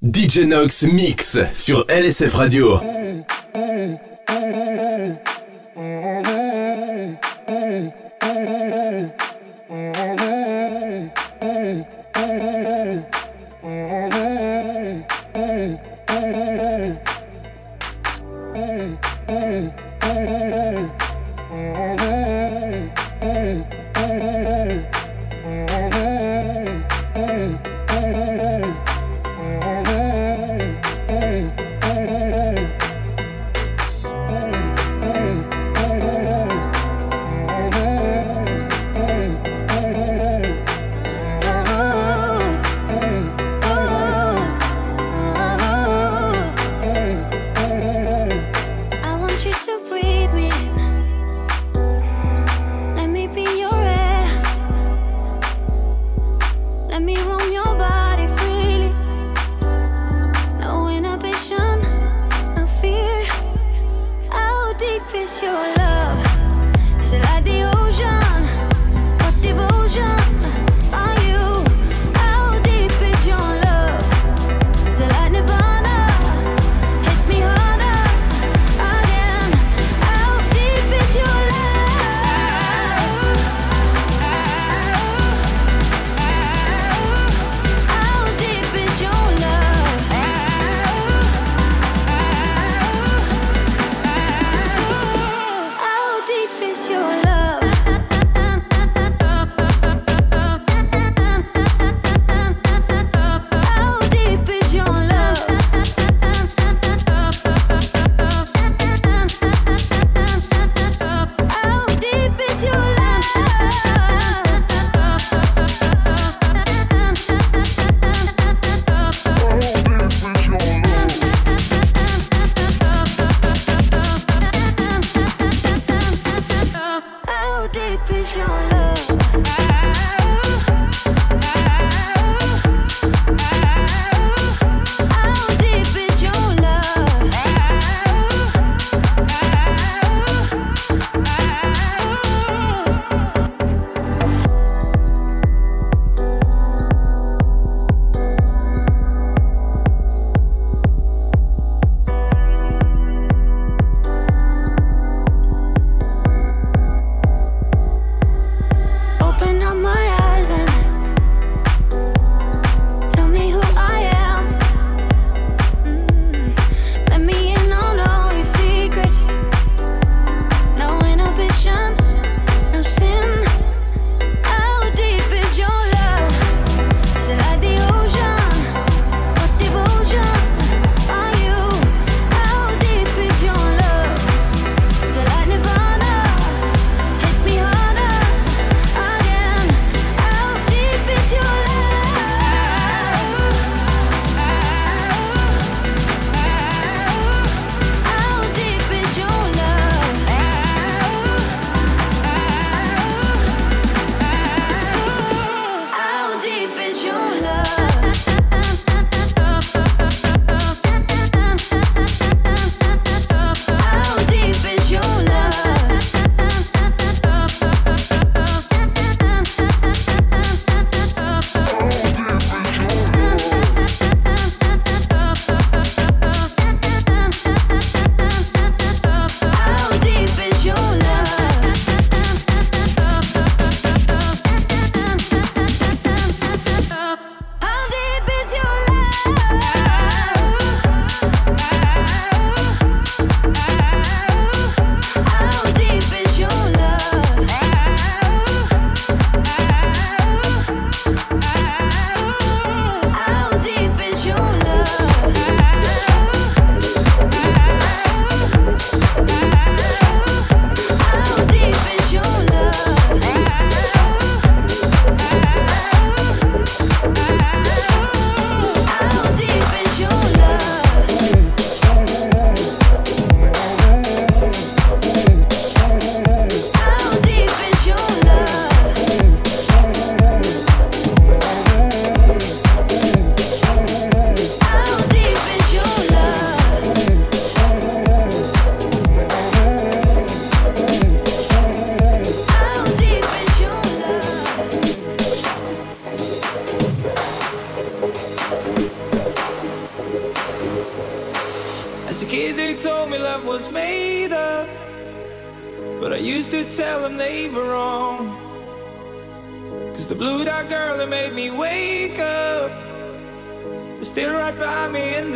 DJ Nox Mix sur LSF Radio.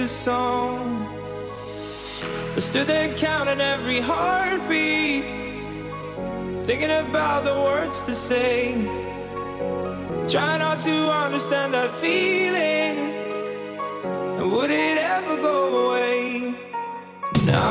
the song. I stood there counting every heartbeat, thinking about the words to say. Try not to understand that feeling, and would it ever go away? Now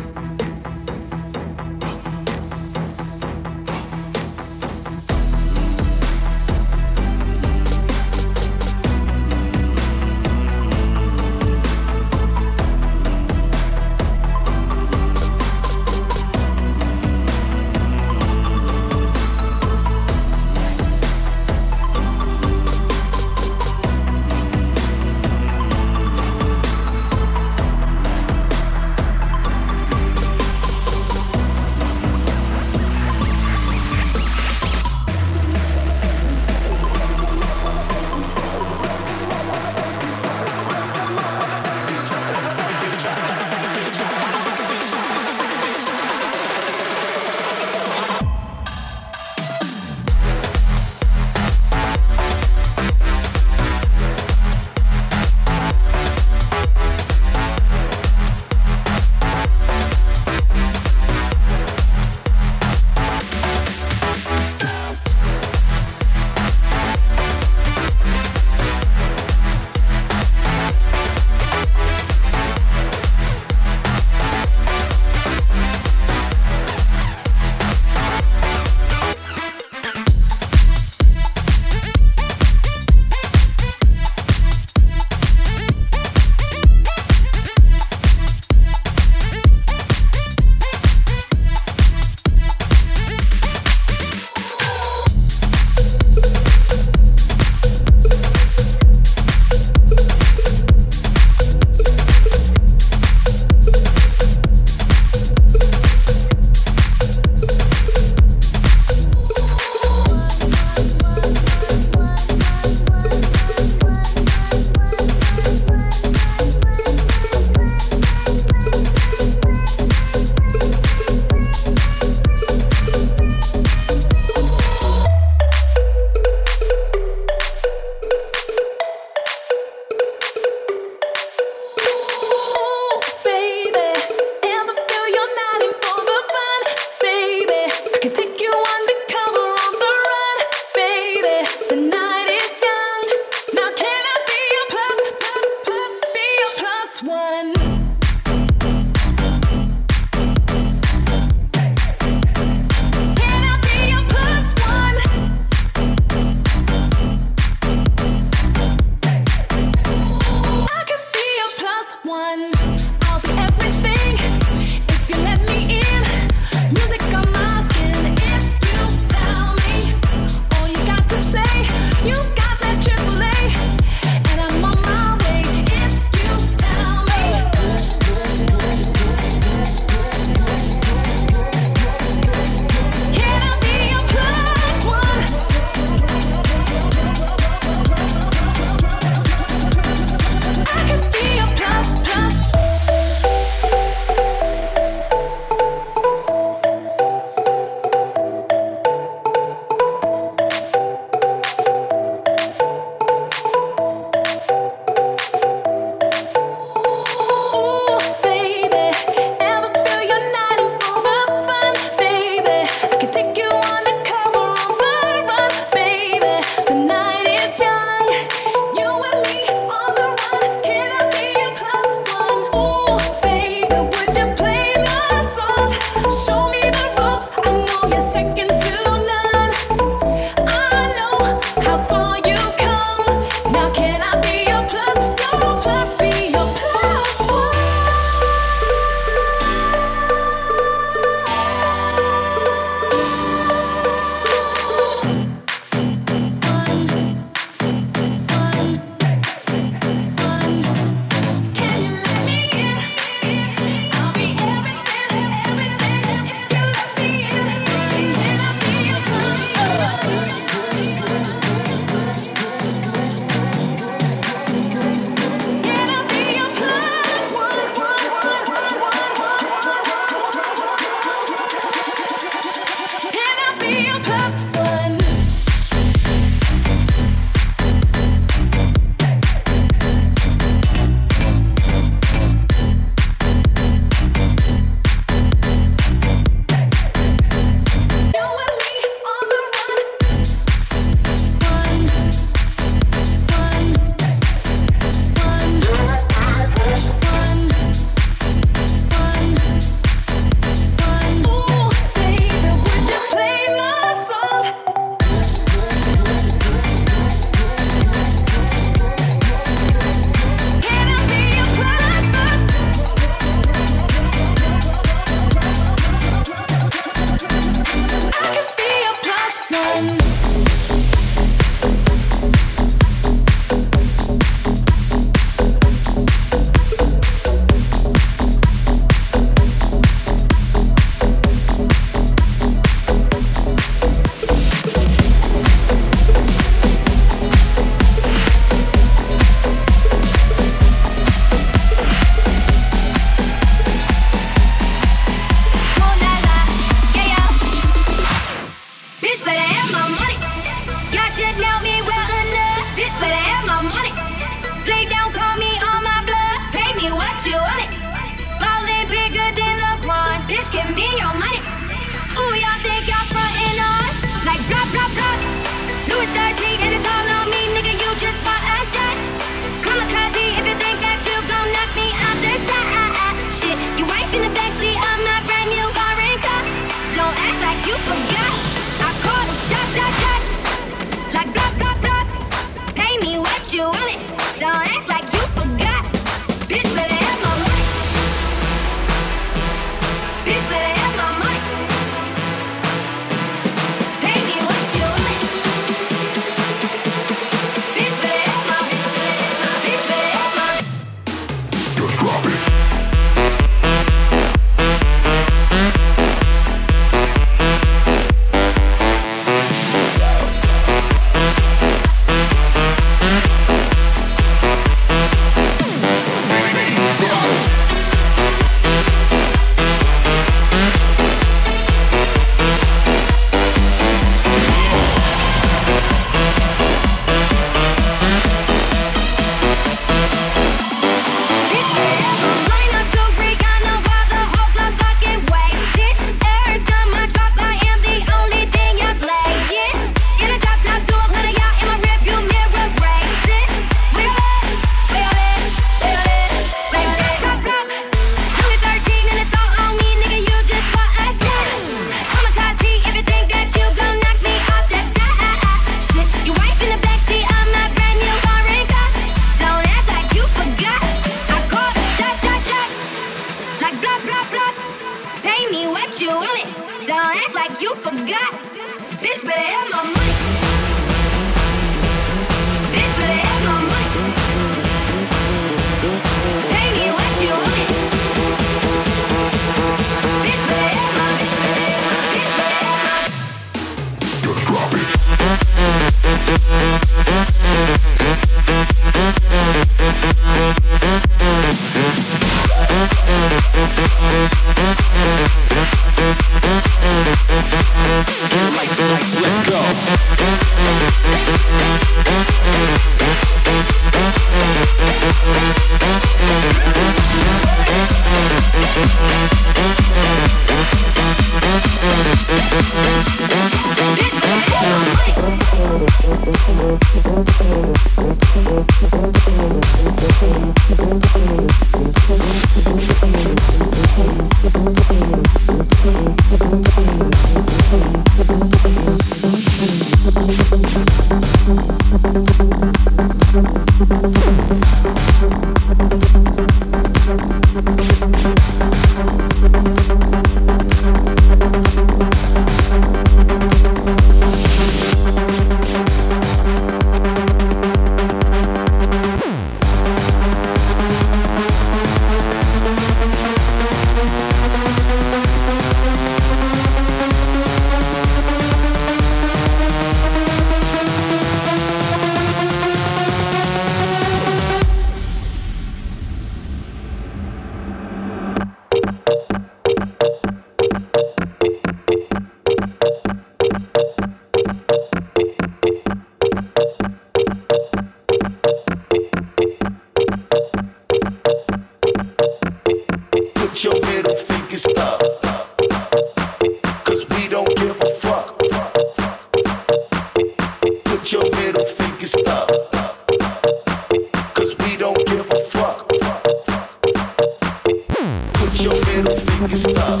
your middle fingers up.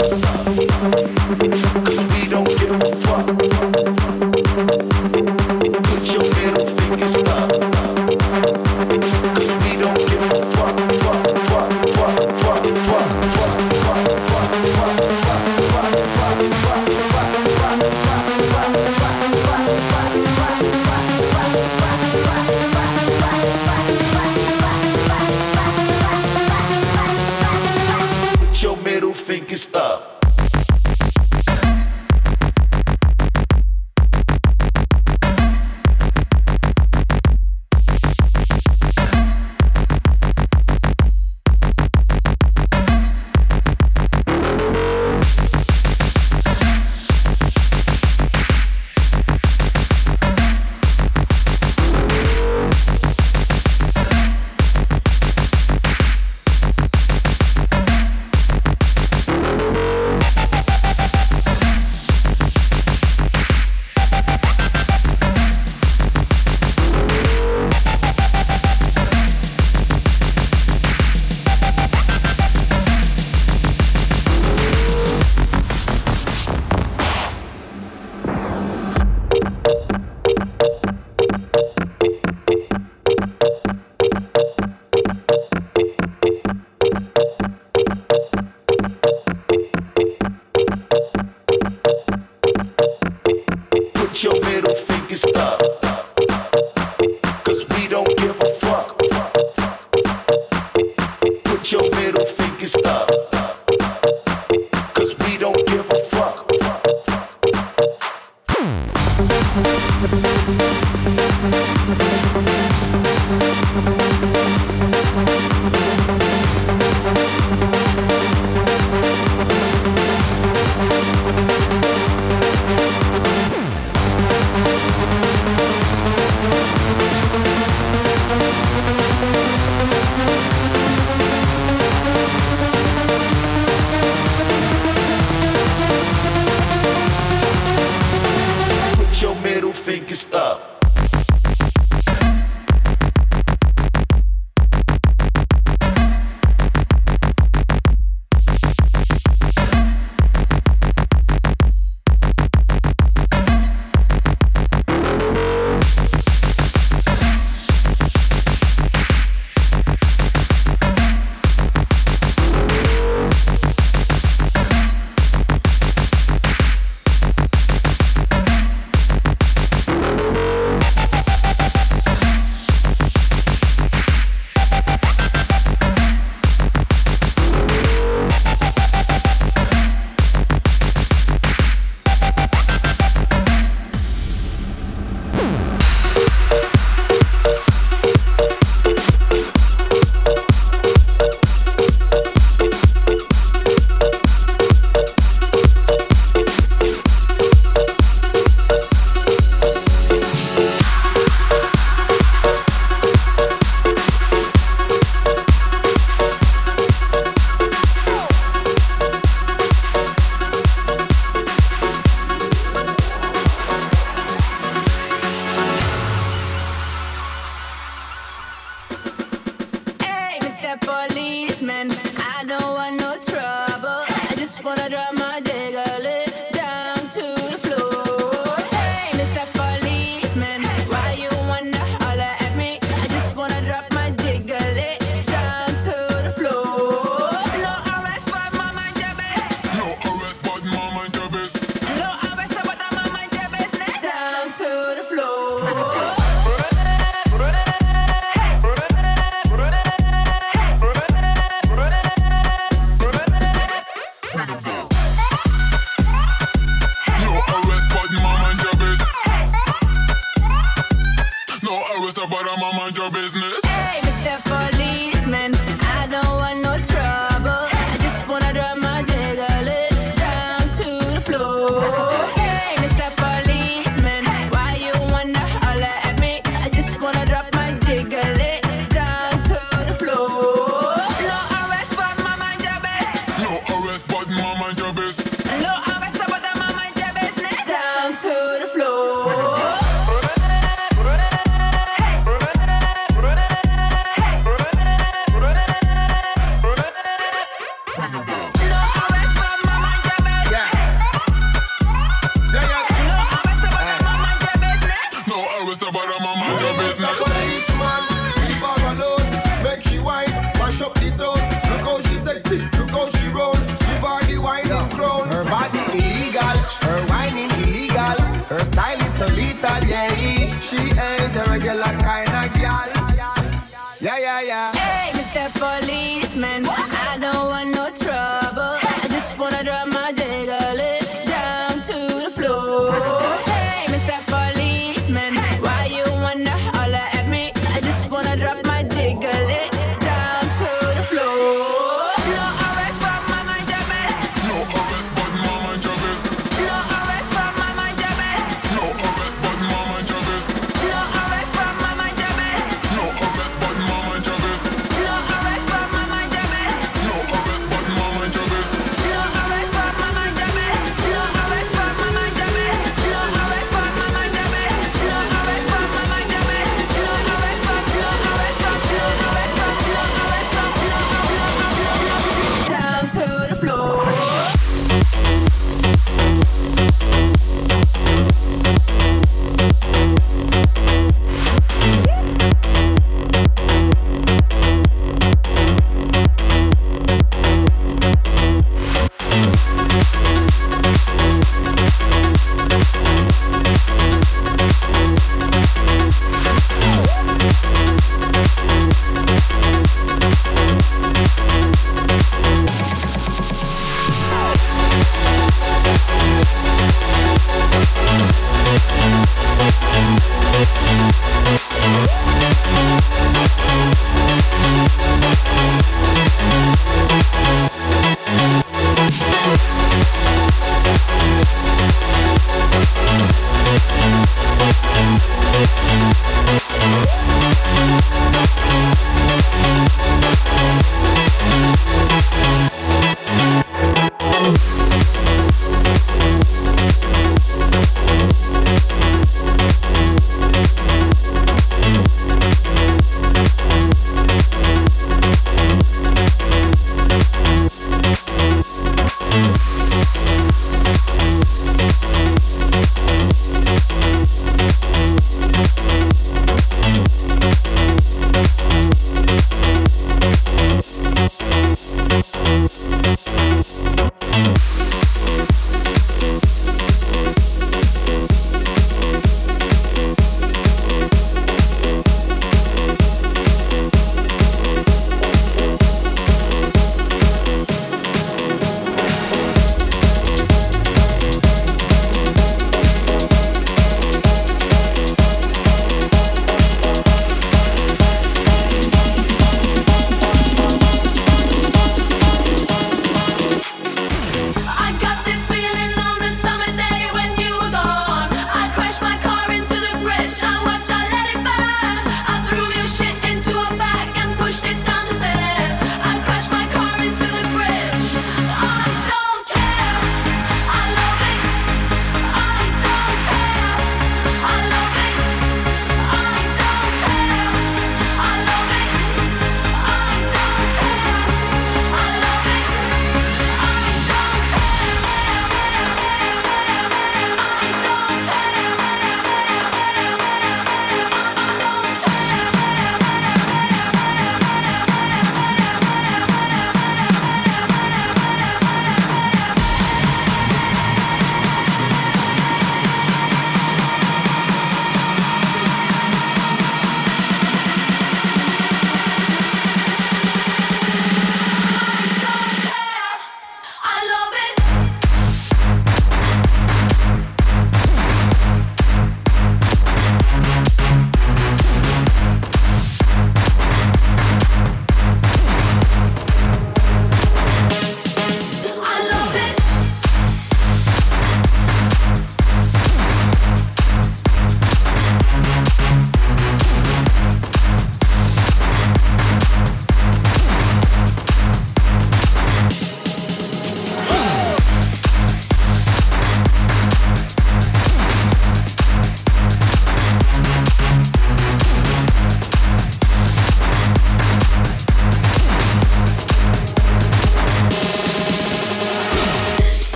Cause